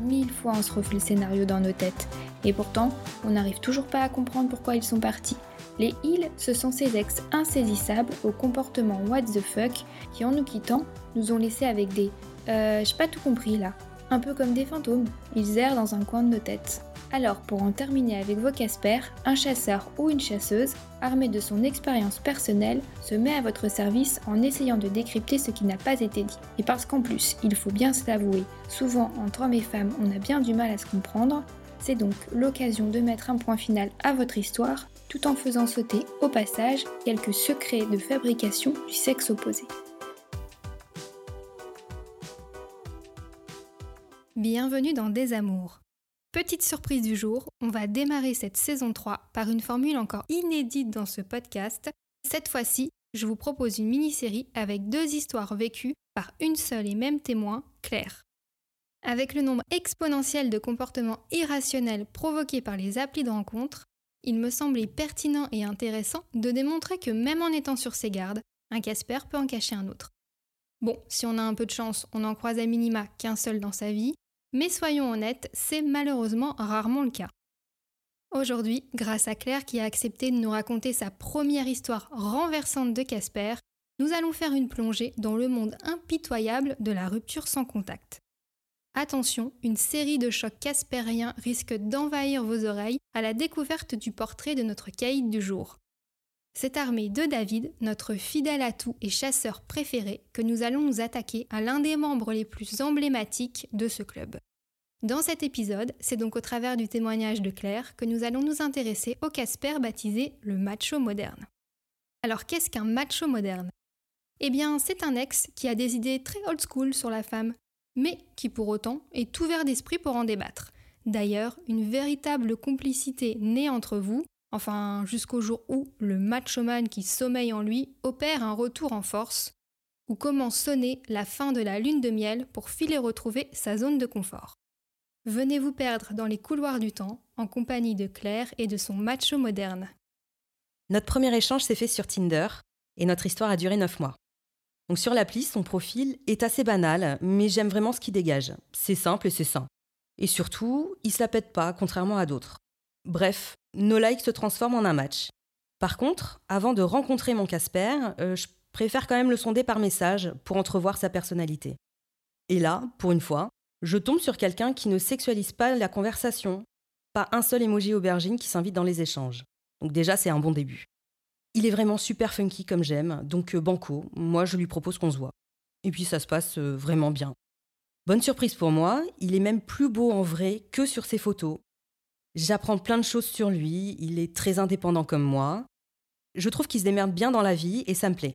Mille fois on se refait le scénario dans nos têtes. Et pourtant, on n'arrive toujours pas à comprendre pourquoi ils sont partis. Les ils, ce sont ces ex insaisissables au comportement what the fuck qui, en nous quittant, nous ont laissés avec des euh, j'ai pas tout compris là. Un peu comme des fantômes, ils errent dans un coin de nos têtes. Alors, pour en terminer avec vos Casper, un chasseur ou une chasseuse, armé de son expérience personnelle, se met à votre service en essayant de décrypter ce qui n'a pas été dit. Et parce qu'en plus, il faut bien se l'avouer, souvent entre hommes et femmes, on a bien du mal à se comprendre, c'est donc l'occasion de mettre un point final à votre histoire, tout en faisant sauter au passage quelques secrets de fabrication du sexe opposé. Bienvenue dans Des Amours. Petite surprise du jour, on va démarrer cette saison 3 par une formule encore inédite dans ce podcast. Cette fois-ci, je vous propose une mini-série avec deux histoires vécues par une seule et même témoin, Claire. Avec le nombre exponentiel de comportements irrationnels provoqués par les applis de rencontre, il me semblait pertinent et intéressant de démontrer que même en étant sur ses gardes, un Casper peut en cacher un autre. Bon, si on a un peu de chance, on en croise à minima qu'un seul dans sa vie, mais soyons honnêtes, c'est malheureusement rarement le cas. Aujourd'hui, grâce à Claire qui a accepté de nous raconter sa première histoire renversante de Casper, nous allons faire une plongée dans le monde impitoyable de la rupture sans contact. Attention, une série de chocs caspériens risque d'envahir vos oreilles à la découverte du portrait de notre caïd du jour. C'est armé de David, notre fidèle atout et chasseur préféré, que nous allons nous attaquer à l'un des membres les plus emblématiques de ce club. Dans cet épisode, c'est donc au travers du témoignage de Claire que nous allons nous intéresser au Casper baptisé le macho moderne. Alors qu'est-ce qu'un macho moderne? Eh bien, c'est un ex qui a des idées très old school sur la femme, mais qui pour autant est ouvert d'esprit pour en débattre. D'ailleurs, une véritable complicité naît entre vous, enfin jusqu'au jour où le machoman qui sommeille en lui opère un retour en force, ou comment sonner la fin de la lune de miel pour filer retrouver sa zone de confort. Venez vous perdre dans les couloirs du temps en compagnie de Claire et de son macho moderne. Notre premier échange s'est fait sur Tinder et notre histoire a duré 9 mois. Donc sur l'appli, son profil est assez banal, mais j'aime vraiment ce qu'il dégage. C'est simple et c'est sain. Et surtout, il se la pète pas, contrairement à d'autres. Bref, nos likes se transforment en un match. Par contre, avant de rencontrer mon Casper, euh, je préfère quand même le sonder par message pour entrevoir sa personnalité. Et là, pour une fois, je tombe sur quelqu'un qui ne sexualise pas la conversation, pas un seul emoji aubergine qui s'invite dans les échanges. Donc déjà, c'est un bon début. Il est vraiment super funky comme j'aime, donc euh, banco, moi je lui propose qu'on se voit. Et puis ça se passe euh, vraiment bien. Bonne surprise pour moi, il est même plus beau en vrai que sur ses photos. J'apprends plein de choses sur lui, il est très indépendant comme moi. Je trouve qu'il se démerde bien dans la vie et ça me plaît.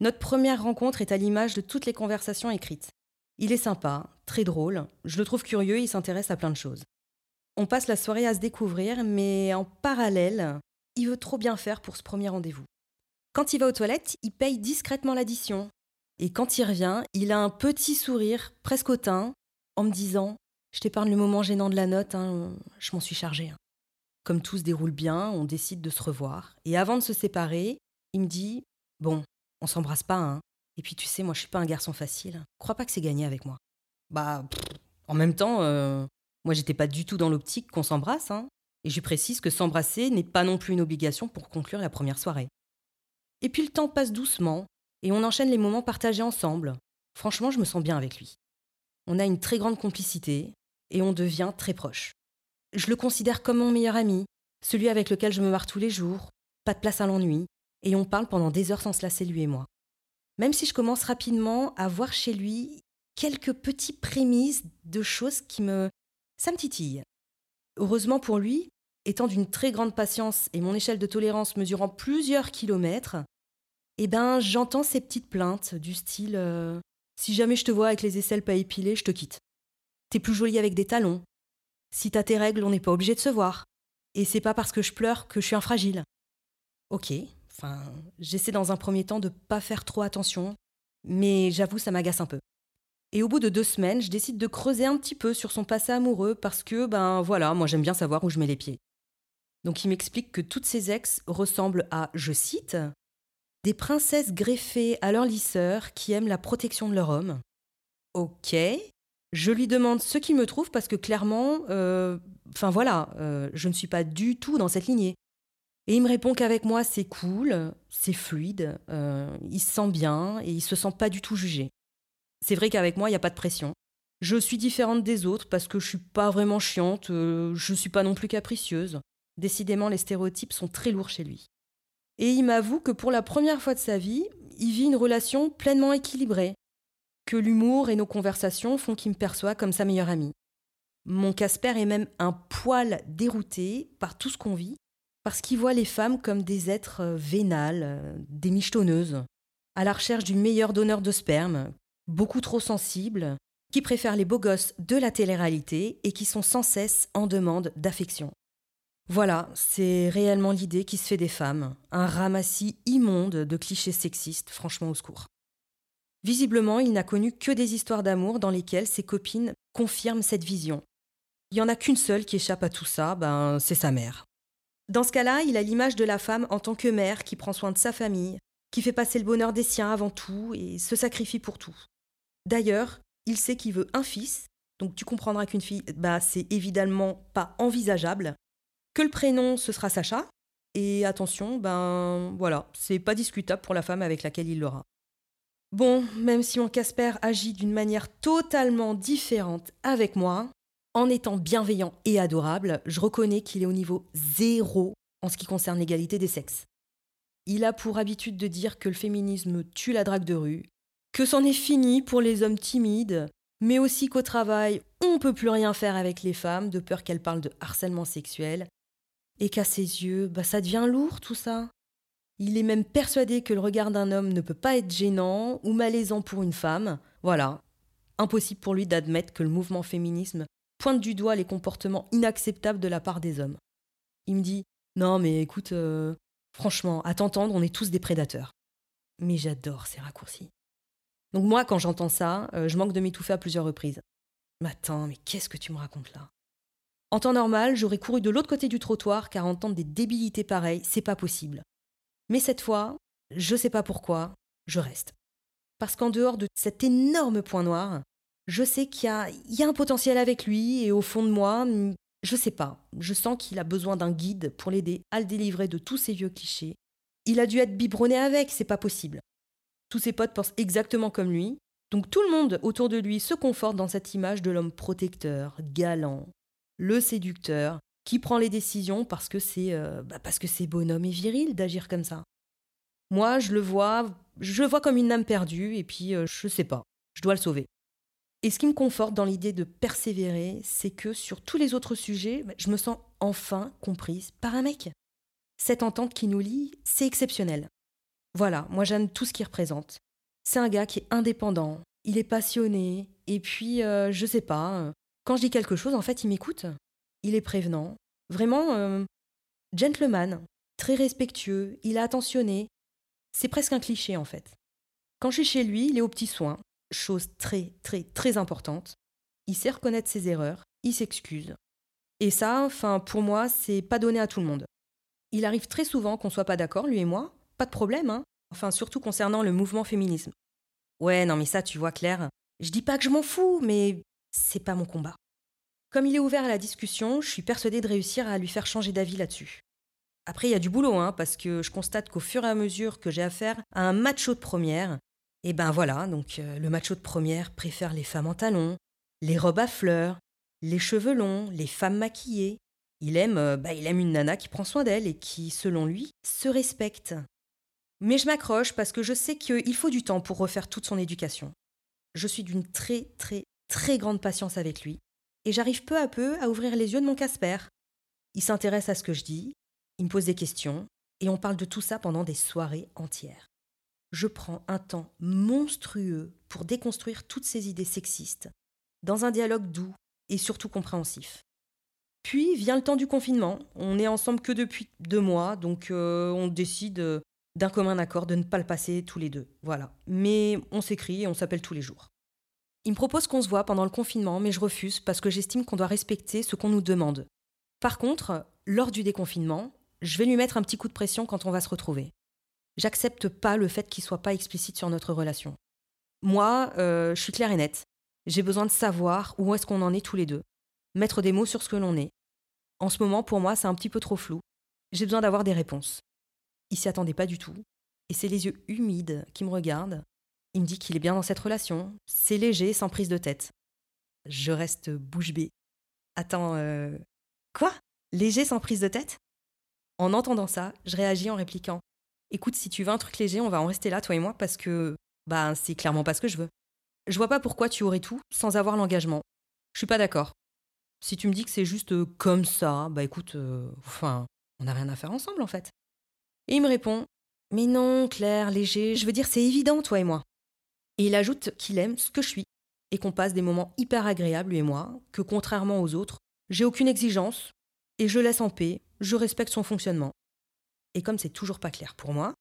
Notre première rencontre est à l'image de toutes les conversations écrites. Il est sympa, très drôle, je le trouve curieux, il s'intéresse à plein de choses. On passe la soirée à se découvrir, mais en parallèle, il veut trop bien faire pour ce premier rendez-vous. Quand il va aux toilettes, il paye discrètement l'addition. Et quand il revient, il a un petit sourire, presque hautain, en me disant Je t'épargne le moment gênant de la note, hein, je m'en suis chargé. Hein. Comme tout se déroule bien, on décide de se revoir. Et avant de se séparer, il me dit Bon, on s'embrasse pas, hein. Et puis tu sais, moi je suis pas un garçon facile. Crois pas que c'est gagné avec moi. Bah, en même temps, euh, moi j'étais pas du tout dans l'optique qu'on s'embrasse, hein. Et je précise que s'embrasser n'est pas non plus une obligation pour conclure la première soirée. Et puis le temps passe doucement, et on enchaîne les moments partagés ensemble. Franchement, je me sens bien avec lui. On a une très grande complicité, et on devient très proche. Je le considère comme mon meilleur ami, celui avec lequel je me marre tous les jours, pas de place à l'ennui, et on parle pendant des heures sans se lasser lui et moi. Même si je commence rapidement à voir chez lui quelques petits prémices de choses qui me... ça me titille. Heureusement pour lui, étant d'une très grande patience et mon échelle de tolérance mesurant plusieurs kilomètres, eh ben j'entends ces petites plaintes du style euh, Si jamais je te vois avec les aisselles pas épilées, je te quitte. T'es plus jolie avec des talons. Si t'as tes règles, on n'est pas obligé de se voir. Et c'est pas parce que je pleure que je suis infragile. Ok, enfin, j'essaie dans un premier temps de pas faire trop attention, mais j'avoue, ça m'agace un peu. Et au bout de deux semaines, je décide de creuser un petit peu sur son passé amoureux parce que, ben voilà, moi j'aime bien savoir où je mets les pieds. Donc il m'explique que toutes ses ex ressemblent à, je cite, des princesses greffées à leur lisseur qui aiment la protection de leur homme. Ok. Je lui demande ce qu'il me trouve parce que clairement, euh, enfin voilà, euh, je ne suis pas du tout dans cette lignée. Et il me répond qu'avec moi c'est cool, c'est fluide, euh, il se sent bien et il se sent pas du tout jugé. C'est vrai qu'avec moi il n'y a pas de pression. Je suis différente des autres parce que je suis pas vraiment chiante, je suis pas non plus capricieuse. Décidément, les stéréotypes sont très lourds chez lui. Et il m'avoue que pour la première fois de sa vie, il vit une relation pleinement équilibrée, que l'humour et nos conversations font qu'il me perçoit comme sa meilleure amie. Mon Casper est même un poil dérouté par tout ce qu'on vit, parce qu'il voit les femmes comme des êtres euh, vénales, euh, des michetonneuses, à la recherche du meilleur donneur de sperme, beaucoup trop sensibles, qui préfèrent les beaux gosses de la télé-réalité et qui sont sans cesse en demande d'affection. Voilà, c'est réellement l'idée qui se fait des femmes, un ramassis immonde de clichés sexistes, franchement au secours. Visiblement, il n'a connu que des histoires d'amour dans lesquelles ses copines confirment cette vision. Il n'y en a qu'une seule qui échappe à tout ça, ben, c'est sa mère. Dans ce cas-là, il a l'image de la femme en tant que mère qui prend soin de sa famille, qui fait passer le bonheur des siens avant tout et se sacrifie pour tout. D'ailleurs, il sait qu'il veut un fils, donc tu comprendras qu'une fille, bah, c'est évidemment pas envisageable, que le prénom ce sera Sacha. Et attention, ben voilà, c'est pas discutable pour la femme avec laquelle il l'aura. Bon, même si mon Casper agit d'une manière totalement différente avec moi, en étant bienveillant et adorable, je reconnais qu'il est au niveau zéro en ce qui concerne l'égalité des sexes. Il a pour habitude de dire que le féminisme tue la drague de rue, que c'en est fini pour les hommes timides, mais aussi qu'au travail, on peut plus rien faire avec les femmes de peur qu'elles parlent de harcèlement sexuel, et qu'à ses yeux, bah, ça devient lourd tout ça. Il est même persuadé que le regard d'un homme ne peut pas être gênant ou malaisant pour une femme. Voilà. Impossible pour lui d'admettre que le mouvement féminisme pointe du doigt les comportements inacceptables de la part des hommes. Il me dit Non, mais écoute, euh, franchement, à t'entendre, on est tous des prédateurs. Mais j'adore ces raccourcis. Donc, moi, quand j'entends ça, euh, je manque de m'étouffer à plusieurs reprises. Mais mais qu'est-ce que tu me racontes là? En temps normal, j'aurais couru de l'autre côté du trottoir car entendre des débilités pareilles, c'est pas possible. Mais cette fois, je sais pas pourquoi, je reste. Parce qu'en dehors de cet énorme point noir, je sais qu'il y, y a, un potentiel avec lui et au fond de moi, je sais pas, je sens qu'il a besoin d'un guide pour l'aider à le délivrer de tous ces vieux clichés. Il a dû être biberonné avec, c'est pas possible. Tous ses potes pensent exactement comme lui, donc tout le monde autour de lui se conforte dans cette image de l'homme protecteur, galant, le séducteur, qui prend les décisions parce que c'est euh, bah, parce que c'est bonhomme et viril d'agir comme ça. Moi, je le vois, je le vois comme une âme perdue et puis euh, je sais pas, je dois le sauver. Et ce qui me conforte dans l'idée de persévérer, c'est que sur tous les autres sujets, bah, je me sens enfin comprise par un mec. Cette entente qui nous lie, c'est exceptionnel. Voilà, moi j'aime tout ce qu'il représente. C'est un gars qui est indépendant, il est passionné, et puis, euh, je sais pas, quand je dis quelque chose, en fait, il m'écoute. Il est prévenant. Vraiment, euh, gentleman, très respectueux, il est attentionné. C'est presque un cliché, en fait. Quand je suis chez lui, il est aux petits soins, chose très, très, très importante. Il sait reconnaître ses erreurs, il s'excuse. Et ça, enfin, pour moi, c'est pas donné à tout le monde. Il arrive très souvent qu'on soit pas d'accord, lui et moi, pas de problème, hein. Enfin, surtout concernant le mouvement féminisme. Ouais, non, mais ça, tu vois, Claire, je dis pas que je m'en fous, mais c'est pas mon combat. Comme il est ouvert à la discussion, je suis persuadée de réussir à lui faire changer d'avis là-dessus. Après, il y a du boulot, hein, parce que je constate qu'au fur et à mesure que j'ai affaire à un macho de première, et eh ben voilà, donc euh, le macho de première préfère les femmes en talons, les robes à fleurs, les cheveux longs, les femmes maquillées. Il aime, euh, bah, il aime une nana qui prend soin d'elle et qui, selon lui, se respecte. Mais je m'accroche parce que je sais qu'il faut du temps pour refaire toute son éducation. Je suis d'une très très très grande patience avec lui, et j'arrive peu à peu à ouvrir les yeux de mon Casper. Il s'intéresse à ce que je dis, il me pose des questions, et on parle de tout ça pendant des soirées entières. Je prends un temps monstrueux pour déconstruire toutes ces idées sexistes, dans un dialogue doux et surtout compréhensif. Puis vient le temps du confinement. On est ensemble que depuis deux mois, donc euh, on décide euh, d'un commun accord de ne pas le passer tous les deux. Voilà. Mais on s'écrit et on s'appelle tous les jours. Il me propose qu'on se voit pendant le confinement, mais je refuse parce que j'estime qu'on doit respecter ce qu'on nous demande. Par contre, lors du déconfinement, je vais lui mettre un petit coup de pression quand on va se retrouver. J'accepte pas le fait qu'il soit pas explicite sur notre relation. Moi, euh, je suis claire et nette. J'ai besoin de savoir où est-ce qu'on en est tous les deux. Mettre des mots sur ce que l'on est. En ce moment, pour moi, c'est un petit peu trop flou. J'ai besoin d'avoir des réponses. Il s'y attendait pas du tout. Et c'est les yeux humides qui me regardent. Il me dit qu'il est bien dans cette relation. C'est léger, sans prise de tête. Je reste bouche bée. Attends, euh... Quoi? Léger sans prise de tête? En entendant ça, je réagis en répliquant Écoute, si tu veux un truc léger, on va en rester là, toi et moi, parce que bah c'est clairement pas ce que je veux. Je vois pas pourquoi tu aurais tout sans avoir l'engagement. Je suis pas d'accord. Si tu me dis que c'est juste euh, comme ça, bah écoute, euh, enfin, on n'a rien à faire ensemble en fait. Et il me répond Mais non, Claire, léger, je veux dire, c'est évident, toi et moi. Et il ajoute qu'il aime ce que je suis et qu'on passe des moments hyper agréables, lui et moi, que contrairement aux autres, j'ai aucune exigence et je laisse en paix, je respecte son fonctionnement. Et comme c'est toujours pas clair pour moi,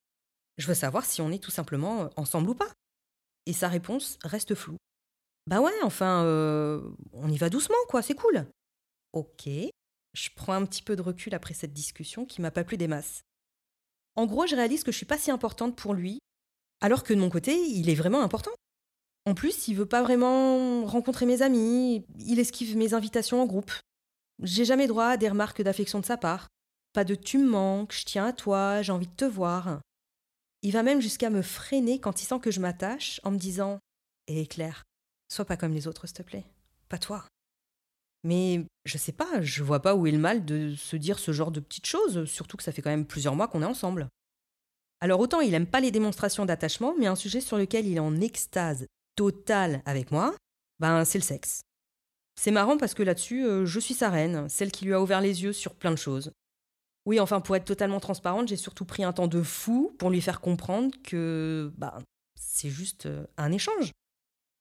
je veux savoir si on est tout simplement euh, ensemble ou pas. Et sa réponse reste floue. Bah ouais, enfin, euh, on y va doucement, quoi, c'est cool. Ok, je prends un petit peu de recul après cette discussion qui m'a pas plu des masses. En gros, je réalise que je suis pas si importante pour lui, alors que de mon côté, il est vraiment important. En plus, il veut pas vraiment rencontrer mes amis, il esquive mes invitations en groupe. J'ai jamais droit à des remarques d'affection de sa part. Pas de tu me manques, je tiens à toi, j'ai envie de te voir. Il va même jusqu'à me freiner quand il sent que je m'attache en me disant eh, Claire, sois pas comme les autres, s'il te plaît. Pas toi. Mais je sais pas, je vois pas où est le mal de se dire ce genre de petites choses, surtout que ça fait quand même plusieurs mois qu'on est ensemble. Alors autant il aime pas les démonstrations d'attachement, mais un sujet sur lequel il est en extase totale avec moi, ben c'est le sexe. C'est marrant parce que là-dessus, euh, je suis sa reine, celle qui lui a ouvert les yeux sur plein de choses. Oui, enfin, pour être totalement transparente, j'ai surtout pris un temps de fou pour lui faire comprendre que bah, c'est juste euh, un échange.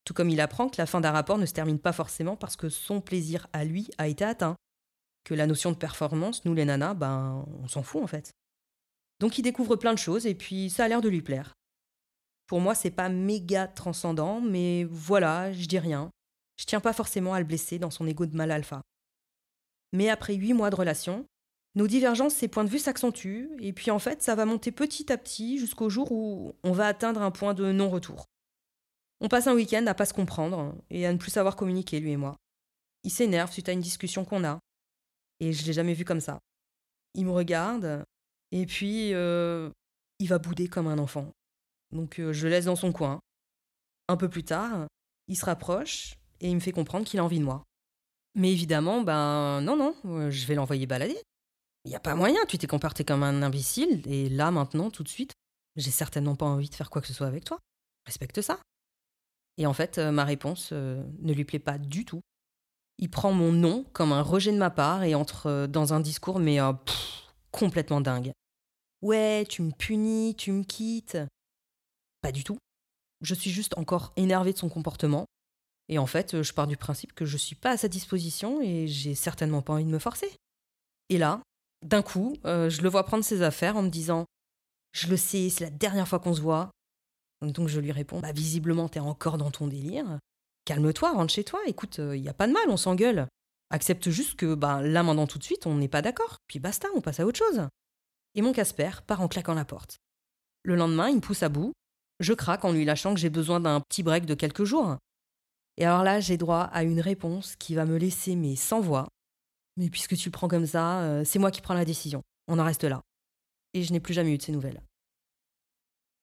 Tout comme il apprend que la fin d'un rapport ne se termine pas forcément parce que son plaisir à lui a été atteint. Que la notion de performance, nous les nanas, ben, on s'en fout en fait. Donc il découvre plein de choses et puis ça a l'air de lui plaire. Pour moi, c'est pas méga transcendant, mais voilà, je dis rien. Je tiens pas forcément à le blesser dans son ego de mal alpha. Mais après huit mois de relation, nos divergences, et points de vue s'accentuent, et puis en fait, ça va monter petit à petit jusqu'au jour où on va atteindre un point de non-retour. On passe un week-end à pas se comprendre et à ne plus savoir communiquer, lui et moi. Il s'énerve suite à une discussion qu'on a, et je l'ai jamais vu comme ça. Il me regarde, et puis euh, il va bouder comme un enfant. Donc euh, je le laisse dans son coin. Un peu plus tard, il se rapproche et il me fait comprendre qu'il a envie de moi. Mais évidemment, ben non, non, euh, je vais l'envoyer balader. Il n'y a pas moyen, tu t'es comporté comme un imbécile, et là, maintenant, tout de suite, j'ai certainement pas envie de faire quoi que ce soit avec toi. Respecte ça. Et en fait, euh, ma réponse euh, ne lui plaît pas du tout. Il prend mon nom comme un rejet de ma part et entre euh, dans un discours, mais complètement dingue. Ouais, tu me punis, tu me quittes. Pas du tout. Je suis juste encore énervée de son comportement. Et en fait, je pars du principe que je suis pas à sa disposition et j'ai certainement pas envie de me forcer. Et là, d'un coup, euh, je le vois prendre ses affaires en me disant Je le sais, c'est la dernière fois qu'on se voit. Donc je lui réponds Bah, visiblement, t'es encore dans ton délire. Calme-toi, rentre chez toi. Écoute, il euh, y a pas de mal, on s'engueule. Accepte juste que bah, là, maintenant, tout de suite, on n'est pas d'accord. Puis basta, on passe à autre chose. Et mon Casper part en claquant la porte. Le lendemain, il me pousse à bout. Je craque en lui lâchant que j'ai besoin d'un petit break de quelques jours. Et alors là, j'ai droit à une réponse qui va me laisser mais sans voix, mais puisque tu le prends comme ça, euh, c'est moi qui prends la décision. On en reste là. Et je n'ai plus jamais eu de ces nouvelles.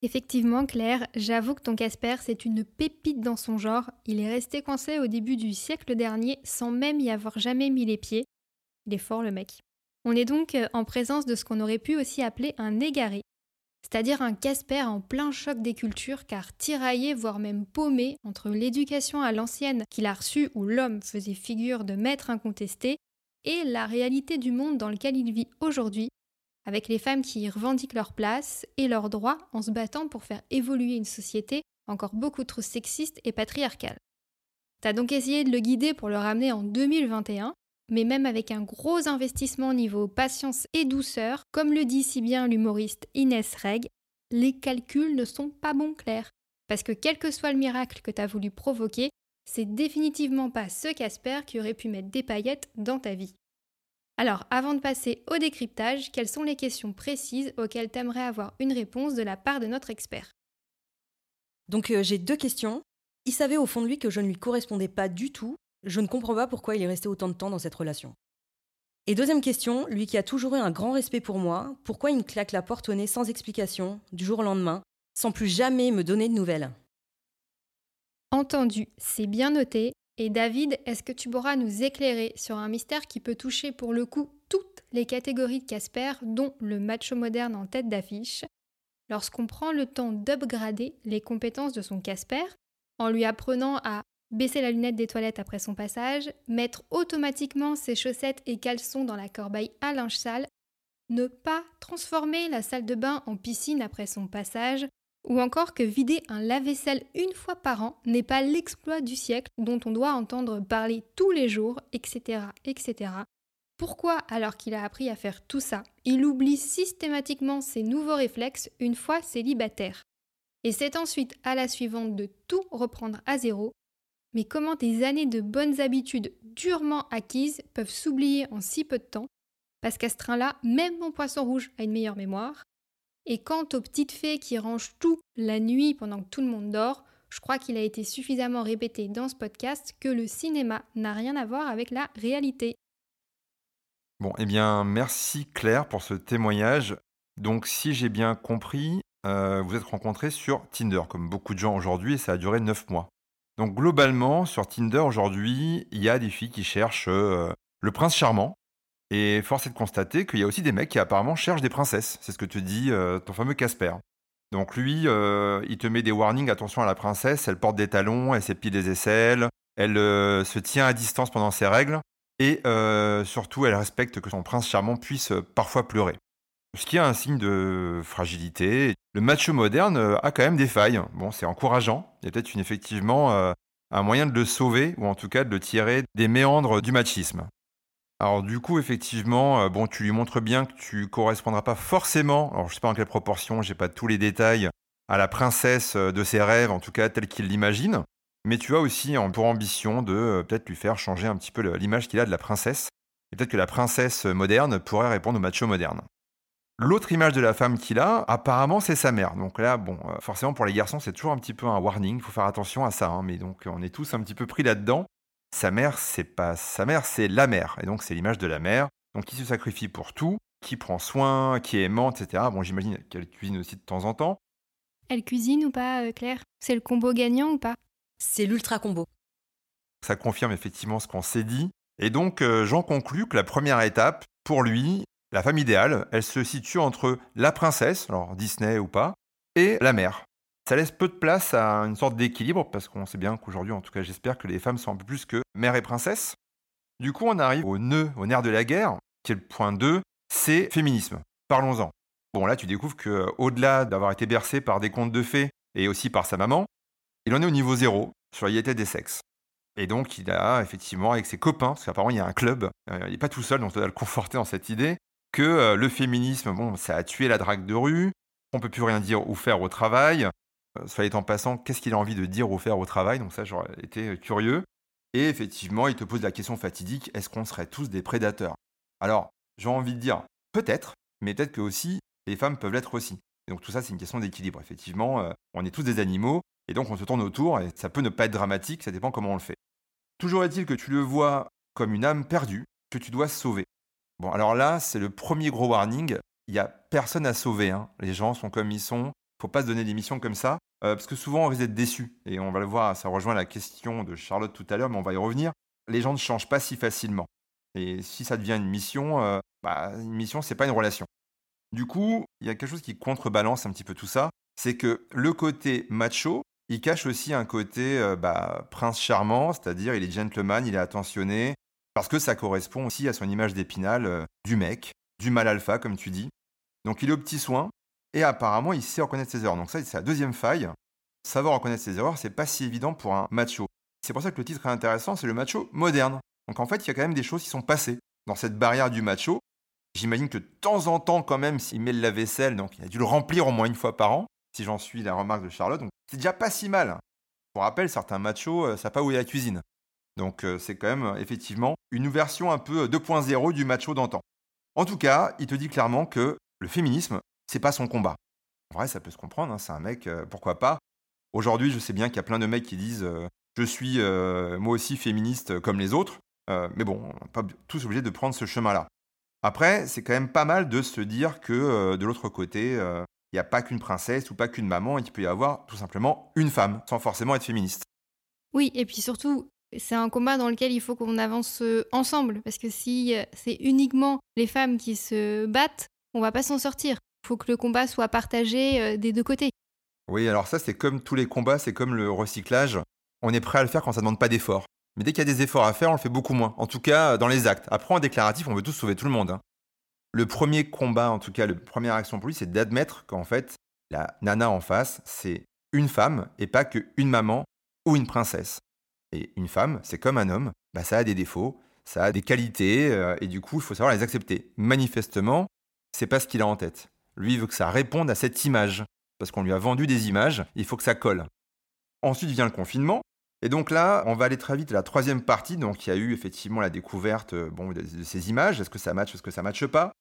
Effectivement, Claire, j'avoue que ton Casper, c'est une pépite dans son genre. Il est resté coincé au début du siècle dernier sans même y avoir jamais mis les pieds. Il est fort, le mec. On est donc euh, en présence de ce qu'on aurait pu aussi appeler un égaré, c'est-à-dire un Casper en plein choc des cultures, car tiraillé, voire même paumé, entre l'éducation à l'ancienne qu'il a reçue où l'homme faisait figure de maître incontesté, et la réalité du monde dans lequel il vit aujourd'hui, avec les femmes qui revendiquent leur place et leurs droits en se battant pour faire évoluer une société encore beaucoup trop sexiste et patriarcale. T'as donc essayé de le guider pour le ramener en 2021, mais même avec un gros investissement niveau patience et douceur, comme le dit si bien l'humoriste Inès Reg, les calculs ne sont pas bons clairs. Parce que quel que soit le miracle que tu as voulu provoquer, c'est définitivement pas ce Casper qui aurait pu mettre des paillettes dans ta vie. Alors, avant de passer au décryptage, quelles sont les questions précises auxquelles tu aimerais avoir une réponse de la part de notre expert? Donc, euh, j'ai deux questions. Il savait au fond de lui que je ne lui correspondais pas du tout. Je ne comprends pas pourquoi il est resté autant de temps dans cette relation. Et deuxième question, lui qui a toujours eu un grand respect pour moi, pourquoi il claque la porte au nez sans explication, du jour au lendemain, sans plus jamais me donner de nouvelles? Entendu, c'est bien noté. Et David, est-ce que tu pourras nous éclairer sur un mystère qui peut toucher pour le coup toutes les catégories de Casper, dont le macho moderne en tête d'affiche? Lorsqu'on prend le temps d'upgrader les compétences de son Casper, en lui apprenant à baisser la lunette des toilettes après son passage, mettre automatiquement ses chaussettes et caleçons dans la corbeille à linge sale, ne pas transformer la salle de bain en piscine après son passage, ou encore que vider un lave-vaisselle une fois par an n'est pas l'exploit du siècle dont on doit entendre parler tous les jours, etc. etc. Pourquoi, alors qu'il a appris à faire tout ça, il oublie systématiquement ses nouveaux réflexes une fois célibataire? Et c'est ensuite à la suivante de tout reprendre à zéro. Mais comment des années de bonnes habitudes durement acquises peuvent s'oublier en si peu de temps Parce qu'à ce train-là, même mon poisson rouge a une meilleure mémoire, et quant aux petites fées qui rangent tout la nuit pendant que tout le monde dort, je crois qu'il a été suffisamment répété dans ce podcast que le cinéma n'a rien à voir avec la réalité. Bon, eh bien, merci Claire pour ce témoignage. Donc, si j'ai bien compris, euh, vous êtes rencontrés sur Tinder, comme beaucoup de gens aujourd'hui, et ça a duré 9 mois. Donc, globalement, sur Tinder aujourd'hui, il y a des filles qui cherchent euh, le prince charmant, et force est de constater qu'il y a aussi des mecs qui apparemment cherchent des princesses. C'est ce que te dit euh, ton fameux Casper. Donc lui, euh, il te met des warnings, attention à la princesse, elle porte des talons, elle s'épile des aisselles, elle se tient à distance pendant ses règles, et surtout elle respecte que son prince charmant puisse parfois pleurer. Ce qui est un signe de fragilité. Le macho moderne a quand même des failles. Bon, c'est encourageant. Il y a peut-être effectivement un moyen de le sauver, ou en tout cas de le tirer des méandres du machisme. Alors du coup, effectivement, euh, bon, tu lui montres bien que tu correspondras pas forcément, alors je sais pas en quelle proportion, j'ai pas tous les détails, à la princesse euh, de ses rêves, en tout cas telle qu'il l'imagine, mais tu as aussi pour ambition de euh, peut-être lui faire changer un petit peu l'image qu'il a de la princesse, et peut-être que la princesse moderne pourrait répondre au macho moderne. L'autre image de la femme qu'il a, apparemment, c'est sa mère. Donc là, bon, forcément pour les garçons, c'est toujours un petit peu un warning, il faut faire attention à ça, hein, mais donc on est tous un petit peu pris là-dedans. Sa mère, c'est pas sa mère, c'est la mère. Et donc, c'est l'image de la mère. Donc, qui se sacrifie pour tout, qui prend soin, qui est aimante, etc. Bon, j'imagine qu'elle cuisine aussi de temps en temps. Elle cuisine ou pas, euh, Claire? C'est le combo gagnant ou pas? C'est l'ultra combo. Ça confirme effectivement ce qu'on s'est dit. Et donc, euh, j'en conclus que la première étape, pour lui, la femme idéale, elle se situe entre la princesse, alors Disney ou pas, et la mère. Ça laisse peu de place à une sorte d'équilibre, parce qu'on sait bien qu'aujourd'hui, en tout cas j'espère que les femmes sont un peu plus que mère et princesse. Du coup, on arrive au nœud, au nerf de la guerre, qui est le point 2, c'est féminisme. Parlons-en. Bon, là, tu découvres que au delà d'avoir été bercé par des contes de fées et aussi par sa maman, il en est au niveau zéro sur l'égalité des sexes. Et donc, il a effectivement, avec ses copains, parce qu'apparemment, il y a un club, euh, il n'est pas tout seul, donc on doit le conforter dans cette idée, que le féminisme, bon, ça a tué la drague de rue, on peut plus rien dire ou faire au travail, soit en passant, qu'est-ce qu'il a envie de dire ou faire au travail? Donc ça, j'aurais été curieux. Et effectivement, il te pose la question fatidique, est-ce qu'on serait tous des prédateurs? Alors, j'ai envie de dire, peut-être, mais peut-être que aussi, les femmes peuvent l'être aussi. donc tout ça, c'est une question d'équilibre. Effectivement, on est tous des animaux, et donc on se tourne autour, et ça peut ne pas être dramatique, ça dépend comment on le fait. Toujours est-il que tu le vois comme une âme perdue, que tu dois sauver. Bon, alors là, c'est le premier gros warning. Il n'y a personne à sauver. Hein. Les gens sont comme ils sont faut pas se donner des missions comme ça, euh, parce que souvent on risque d'être déçu. Et on va le voir, ça rejoint la question de Charlotte tout à l'heure, mais on va y revenir. Les gens ne changent pas si facilement. Et si ça devient une mission, euh, bah, une mission, c'est pas une relation. Du coup, il y a quelque chose qui contrebalance un petit peu tout ça, c'est que le côté macho, il cache aussi un côté euh, bah, prince charmant, c'est-à-dire il est gentleman, il est attentionné, parce que ça correspond aussi à son image d'épinal du mec, du mal alpha, comme tu dis. Donc il est au petit soin, et apparemment, il sait reconnaître ses erreurs. Donc ça, c'est la deuxième faille. Savoir reconnaître ses erreurs, c'est pas si évident pour un macho. C'est pour ça que le titre est intéressant, c'est le macho moderne. Donc en fait, il y a quand même des choses qui sont passées dans cette barrière du macho. J'imagine que de temps en temps, quand même, s'il met le lave-vaisselle, donc il a dû le remplir au moins une fois par an, si j'en suis la remarque de Charlotte. Donc c'est déjà pas si mal. Pour rappel, certains machos, euh, ça pas où est la cuisine. Donc euh, c'est quand même effectivement une version un peu 2.0 du macho d'antan. En tout cas, il te dit clairement que le féminisme, c'est pas son combat. En vrai, ça peut se comprendre, hein, c'est un mec, euh, pourquoi pas. Aujourd'hui, je sais bien qu'il y a plein de mecs qui disent je suis moi aussi féministe comme les autres, mais bon, on n'est pas tous obligés de prendre ce chemin-là. Après, c'est quand même pas mal de se dire que de l'autre côté, il n'y a pas qu'une princesse ou pas qu'une maman, et qu'il peut y avoir tout simplement une femme, sans forcément être féministe. Oui, et puis surtout, c'est un combat dans lequel il faut qu'on avance ensemble, parce que si c'est uniquement les femmes qui se battent, on va pas s'en sortir. Il faut que le combat soit partagé des deux côtés. Oui, alors ça, c'est comme tous les combats, c'est comme le recyclage. On est prêt à le faire quand ça ne demande pas d'efforts. Mais dès qu'il y a des efforts à faire, on le fait beaucoup moins. En tout cas, dans les actes. Après, en déclaratif, on veut tous sauver tout le monde. Hein. Le premier combat, en tout cas, la première action pour lui, c'est d'admettre qu'en fait, la nana en face, c'est une femme et pas qu'une maman ou une princesse. Et une femme, c'est comme un homme, bah, ça a des défauts, ça a des qualités, euh, et du coup, il faut savoir les accepter. Manifestement, c'est pas ce qu'il a en tête. Lui, il veut que ça réponde à cette image, parce qu'on lui a vendu des images, il faut que ça colle. Ensuite vient le confinement, et donc là, on va aller très vite à la troisième partie. Donc il y a eu effectivement la découverte euh, de, ces images. Est-ce que ça matche, est-ce que ça matche pas?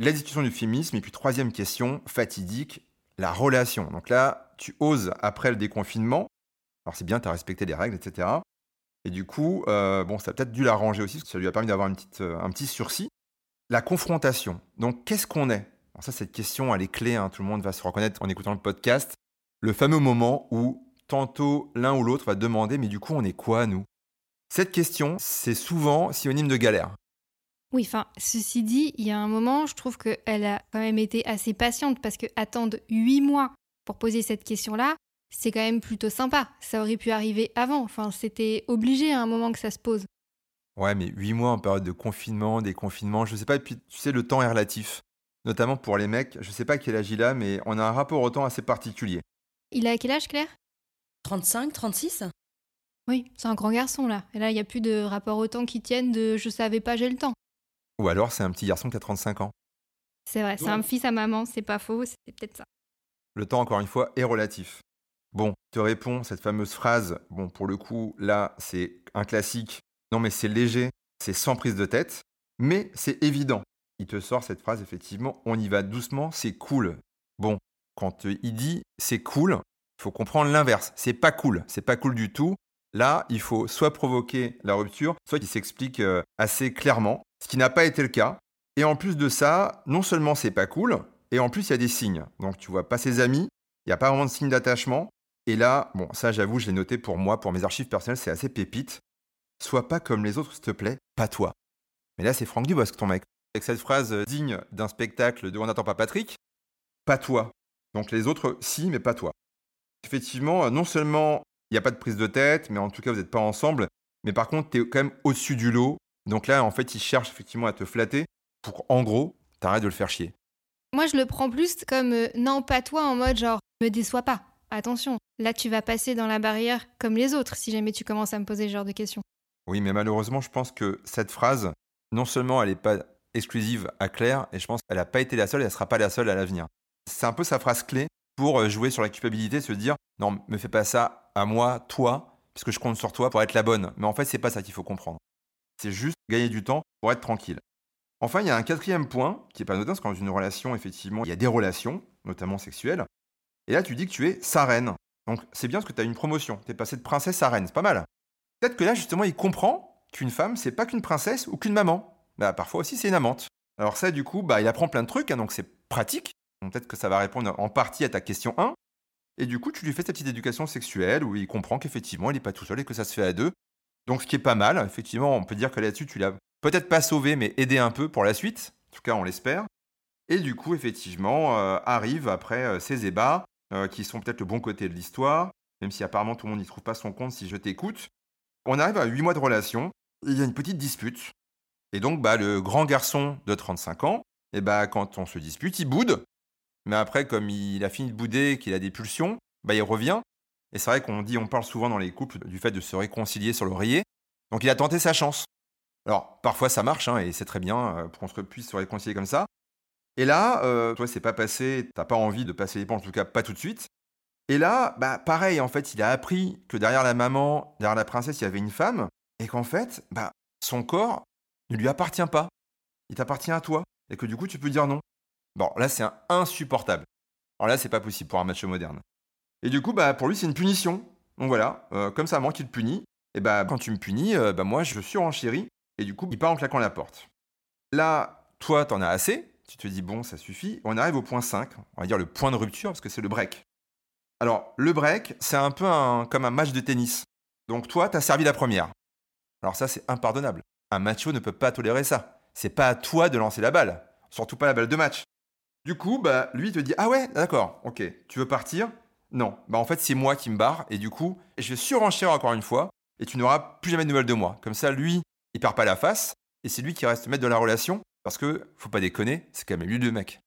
La discussion du féminisme. Et puis troisième question, fatidique, la relation. Donc là, tu oses après le déconfinement. Alors c'est bien, tu as respecté les règles, etc. Et du coup, euh, bon, ça a peut-être dû l'arranger aussi, parce que ça lui a permis d'avoir euh, un petit sursis. La confrontation. Donc qu'est-ce qu'on est? Alors ça, cette question, elle est clé. Hein. tout le monde va se reconnaître en écoutant le podcast. Le fameux moment où tantôt l'un ou l'autre va demander mais du coup on est quoi nous? Cette question, c'est souvent synonyme de galère. Oui, enfin, ceci dit, il y a un moment, je trouve qu'elle a quand même été assez patiente parce que attendre huit mois pour poser cette question-là, c'est quand même plutôt sympa. Ça aurait pu arriver avant. Enfin, c'était obligé à un moment que ça se pose. Ouais, mais huit mois en période de confinement, déconfinement, je sais pas. Et puis, tu sais, le temps est relatif. Notamment pour les mecs. Je sais pas quel âge il a, mais on a un rapport au temps assez particulier. Il a quel âge, Claire? 35, 36 Oui, c'est un grand garçon là. Et là, il n'y a plus de rapport au temps qui tiennent de je savais pas, j'ai le temps. Ou alors c'est un petit garçon qui a 35 ans. C'est vrai, c'est un fils à maman, c'est pas faux, c'est peut-être ça. Le temps, encore une fois, est relatif. Bon, te réponds cette fameuse phrase. Bon, pour le coup, là, c'est un classique. Non, mais c'est léger, c'est sans prise de tête, mais c'est évident. Il te sort cette phrase, effectivement, on y va doucement, c'est cool. Bon, quand il dit c'est cool, il faut comprendre l'inverse. C'est pas cool. C'est pas cool du tout. Là, il faut soit provoquer la rupture, soit qu'il s'explique euh, assez clairement, ce qui n'a pas été le cas. Et en plus de ça, non seulement c'est pas cool, et en plus il y a des signes. Donc tu vois pas ses amis, il n'y a pas vraiment de signe d'attachement. Et là, bon, ça j'avoue, je l'ai noté pour moi, pour mes archives personnelles, c'est assez pépite. Sois pas comme les autres, s'il te plaît, pas toi. Mais là, c'est Franck Dubosc, ton mec. Avec cette phrase digne d'un spectacle de On n'attend pas Patrick, pas toi. Donc les autres, si, mais pas toi. Effectivement, non seulement il n'y a pas de prise de tête, mais en tout cas, vous n'êtes pas ensemble. Mais par contre, tu es quand même au-dessus du lot. Donc là, en fait, il cherche effectivement à te flatter pour, en gros, t'arrêtes de le faire chier. Moi, je le prends plus comme euh, non, pas toi, en mode genre, me déçois pas. Attention, là, tu vas passer dans la barrière comme les autres si jamais tu commences à me poser ce genre de questions. Oui, mais malheureusement, je pense que cette phrase, non seulement elle n'est pas exclusive à Claire, et je pense qu'elle n'a pas été la seule et elle ne sera pas la seule à l'avenir. C'est un peu sa phrase clé pour euh, jouer sur la culpabilité, se dire non, me fais pas ça à moi, toi, puisque je compte sur toi pour être la bonne. Mais en fait, c'est pas ça qu'il faut comprendre. C'est juste gagner du temps pour être tranquille. Enfin, il y a un quatrième point qui est pas anodin, parce qu'en une relation, effectivement, il y a des relations, notamment sexuelles. Et là, tu dis que tu es sa reine. Donc, c'est bien parce que tu as une promotion. Tu es passé de princesse à reine. C'est pas mal. Peut-être que là, justement, il comprend qu'une femme, c'est pas qu'une princesse ou qu'une maman. Bah, parfois aussi, c'est une amante. Alors, ça, du coup, bah, il apprend plein de trucs, hein, donc c'est pratique. Peut-être que ça va répondre en partie à ta question 1. Et du coup, tu lui fais ta petite éducation sexuelle où il comprend qu'effectivement, il n'est pas tout seul et que ça se fait à deux. Donc, ce qui est pas mal. Effectivement, on peut dire que là-dessus, tu l'as peut-être pas sauvé, mais aidé un peu pour la suite. En tout cas, on l'espère. Et du coup, effectivement, euh, arrive après euh, ces ébats, euh, qui sont peut-être le bon côté de l'histoire, même si apparemment tout le monde n'y trouve pas son compte si je t'écoute. On arrive à 8 mois de relation, il y a une petite dispute. Et donc, bah, le grand garçon de 35 ans, et bah, quand on se dispute, il boude. Mais après, comme il a fini de bouder, qu'il a des pulsions, bah, il revient. Et c'est vrai qu'on dit, on parle souvent dans les couples du fait de se réconcilier sur l'oreiller. Donc il a tenté sa chance. Alors parfois ça marche, hein, et c'est très bien euh, pour qu'on se puisse se réconcilier comme ça. Et là, euh, toi, c'est pas passé, t'as pas envie de passer les ponts, en tout cas pas tout de suite. Et là, bah pareil, en fait, il a appris que derrière la maman, derrière la princesse, il y avait une femme, et qu'en fait, bah, son corps ne lui appartient pas. Il t'appartient à toi, et que du coup, tu peux dire non. Bon, là, c'est insupportable. Alors là, c'est pas possible pour un match moderne. Et du coup, bah, pour lui, c'est une punition. Donc voilà, euh, comme ça, moi qui te punit, et bah, quand tu me punis, euh, bah, moi, je suis chéri, et du coup, il part en claquant la porte. Là, toi, t'en as assez, tu te dis, bon, ça suffit. On arrive au point 5, on va dire le point de rupture, parce que c'est le break. Alors, le break, c'est un peu comme un match de tennis. Donc toi, t'as servi la première. Alors ça, c'est impardonnable. Un macho ne peut pas tolérer ça. C'est pas à toi de lancer la balle. Surtout pas la balle de match. Du coup, bah, lui, il te dit, ah ouais, d'accord, ok, tu veux partir? Non, bah en fait, c'est moi qui me barre, et du coup, je vais surenchérir encore une fois, et tu n'auras plus jamais de nouvelles de moi. Comme ça, lui, il perd pas la face, et c'est lui qui reste maître de la relation, parce que, faut pas déconner, c'est quand même lui de mec.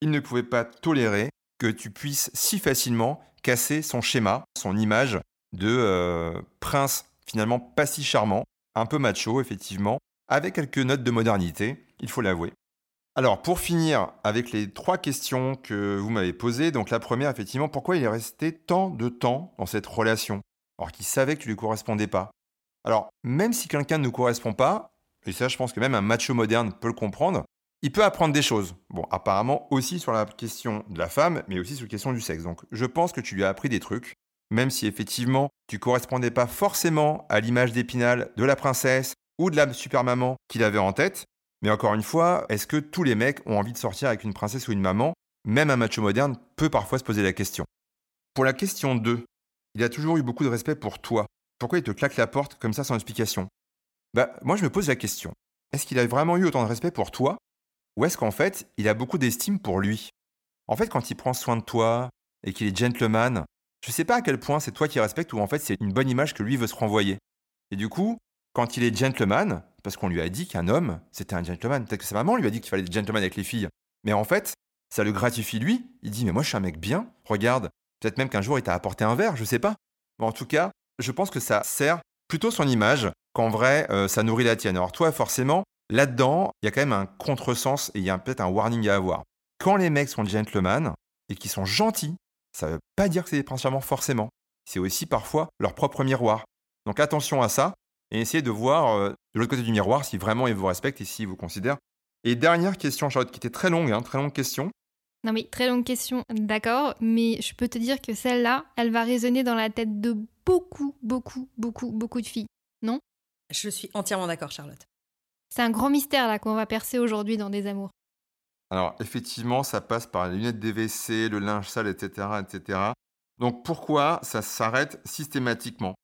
Il ne pouvait pas tolérer que tu puisses si facilement casser son schéma, son image de euh, prince finalement pas si charmant, un peu macho effectivement, avec quelques notes de modernité, il faut l'avouer. Alors pour finir avec les trois questions que vous m'avez posées, donc la première effectivement, pourquoi il est resté tant de temps dans cette relation? Alors qu'il savait que tu lui correspondais pas Alors même si quelqu'un ne nous correspond pas, et ça je pense que même un macho moderne peut le comprendre, il peut apprendre des choses. Bon, apparemment aussi sur la question de la femme, mais aussi sur la question du sexe. Donc je pense que tu lui as appris des trucs, même si effectivement tu correspondais pas forcément à l'image d'Épinal de la princesse ou de la super maman qu'il avait en tête. Mais encore une fois, est-ce que tous les mecs ont envie de sortir avec une princesse ou une maman? Même un macho moderne peut parfois se poser la question. Pour la question 2, il a toujours eu beaucoup de respect pour toi. Pourquoi il te claque la porte comme ça sans explication? Bah, moi, je me pose la question. Est-ce qu'il a vraiment eu autant de respect pour toi Ou est-ce qu'en fait, il a beaucoup d'estime pour lui? En fait, quand il prend soin de toi et qu'il est gentleman, je ne sais pas à quel point c'est toi qui respectes ou en fait c'est une bonne image que lui veut se renvoyer. Et du coup, quand il est gentleman, parce qu'on lui a dit qu'un homme, c'était un gentleman, peut-être que sa maman lui a dit qu'il fallait être gentleman avec les filles, mais en fait, ça le gratifie lui, il dit mais moi je suis un mec bien, regarde, peut-être même qu'un jour il t'a apporté un verre, je sais pas. En tout cas, je pense que ça sert plutôt son image qu'en vrai, euh, ça nourrit la tienne. Alors toi, forcément, là-dedans, il y a quand même un contresens et il y a peut-être un warning à avoir. Quand les mecs sont gentlemen et qui sont gentils, ça ne veut pas dire que c'est des forcément. C'est aussi parfois leur propre miroir. Donc attention à ça et essayez de voir euh, de l'autre côté du miroir si vraiment ils vous respectent et s'ils vous considèrent. Et dernière question, Charlotte, qui était très longue, hein, très longue question. Non mais très longue question, d'accord, mais je peux te dire que celle-là, elle va résonner dans la tête de beaucoup, beaucoup, beaucoup, beaucoup de filles, non? Je suis entièrement d'accord, Charlotte. C'est un grand mystère là qu'on va percer aujourd'hui dans Des Amours. Alors effectivement, ça passe par les lunettes DVC, le linge sale, etc., etc. Donc pourquoi ça s'arrête systématiquement?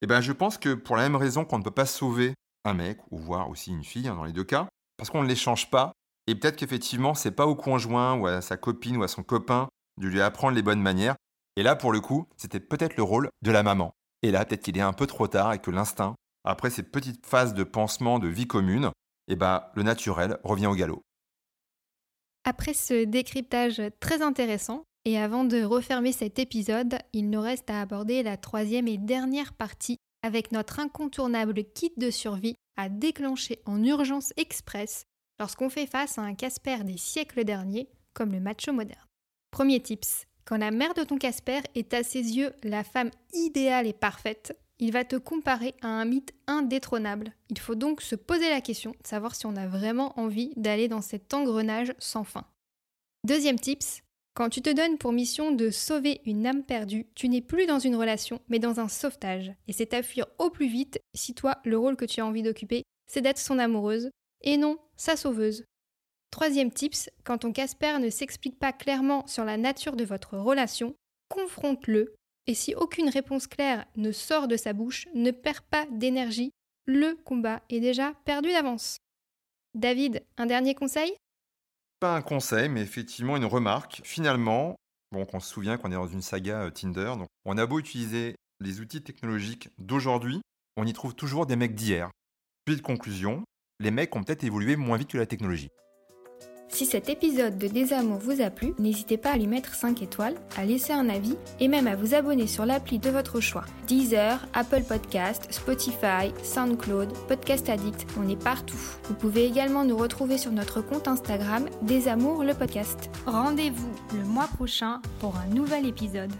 Eh bien, je pense que pour la même raison qu'on ne peut pas sauver un mec ou voir aussi une fille hein, dans les deux cas, parce qu'on ne les change pas. Et peut-être qu'effectivement, c'est pas au conjoint ou à sa copine ou à son copain de lui apprendre les bonnes manières. Et là, pour le coup, c'était peut-être le rôle de la maman. Et là, peut-être qu'il est un peu trop tard et que l'instinct, après ces petites phases de pansement de vie commune, eh ben, le naturel revient au galop. Après ce décryptage très intéressant, et avant de refermer cet épisode, il nous reste à aborder la troisième et dernière partie avec notre incontournable kit de survie à déclencher en urgence express lorsqu'on fait face à un Casper des siècles derniers comme le macho moderne. Premier tips, quand la mère de ton Casper est à ses yeux la femme idéale et parfaite, il va te comparer à un mythe indétrônable. Il faut donc se poser la question de savoir si on a vraiment envie d'aller dans cet engrenage sans fin. Deuxième tips, quand tu te donnes pour mission de sauver une âme perdue, tu n'es plus dans une relation, mais dans un sauvetage. Et c'est à fuir au plus vite si toi, le rôle que tu as envie d'occuper, c'est d'être son amoureuse, et non sa sauveuse. Troisième tips, quand ton Casper ne s'explique pas clairement sur la nature de votre relation, confronte-le et si aucune réponse claire ne sort de sa bouche, ne perds pas d'énergie, le combat est déjà perdu d'avance. David, un dernier conseil? Pas un conseil, mais effectivement une remarque. Finalement, bon, on se souvient qu'on est dans une saga euh, Tinder, donc on a beau utiliser les outils technologiques d'aujourd'hui, on y trouve toujours des mecs d'hier. Puis de conclusion, les mecs ont peut-être évolué moins vite que la technologie. Si cet épisode de Désamour vous a plu, n'hésitez pas à lui mettre 5 étoiles, à laisser un avis et même à vous abonner sur l'appli de votre choix. Deezer, Apple Podcast, Spotify, SoundCloud, Podcast Addict, on est partout. Vous pouvez également nous retrouver sur notre compte Instagram Désamour le podcast. Rendez-vous le mois prochain pour un nouvel épisode.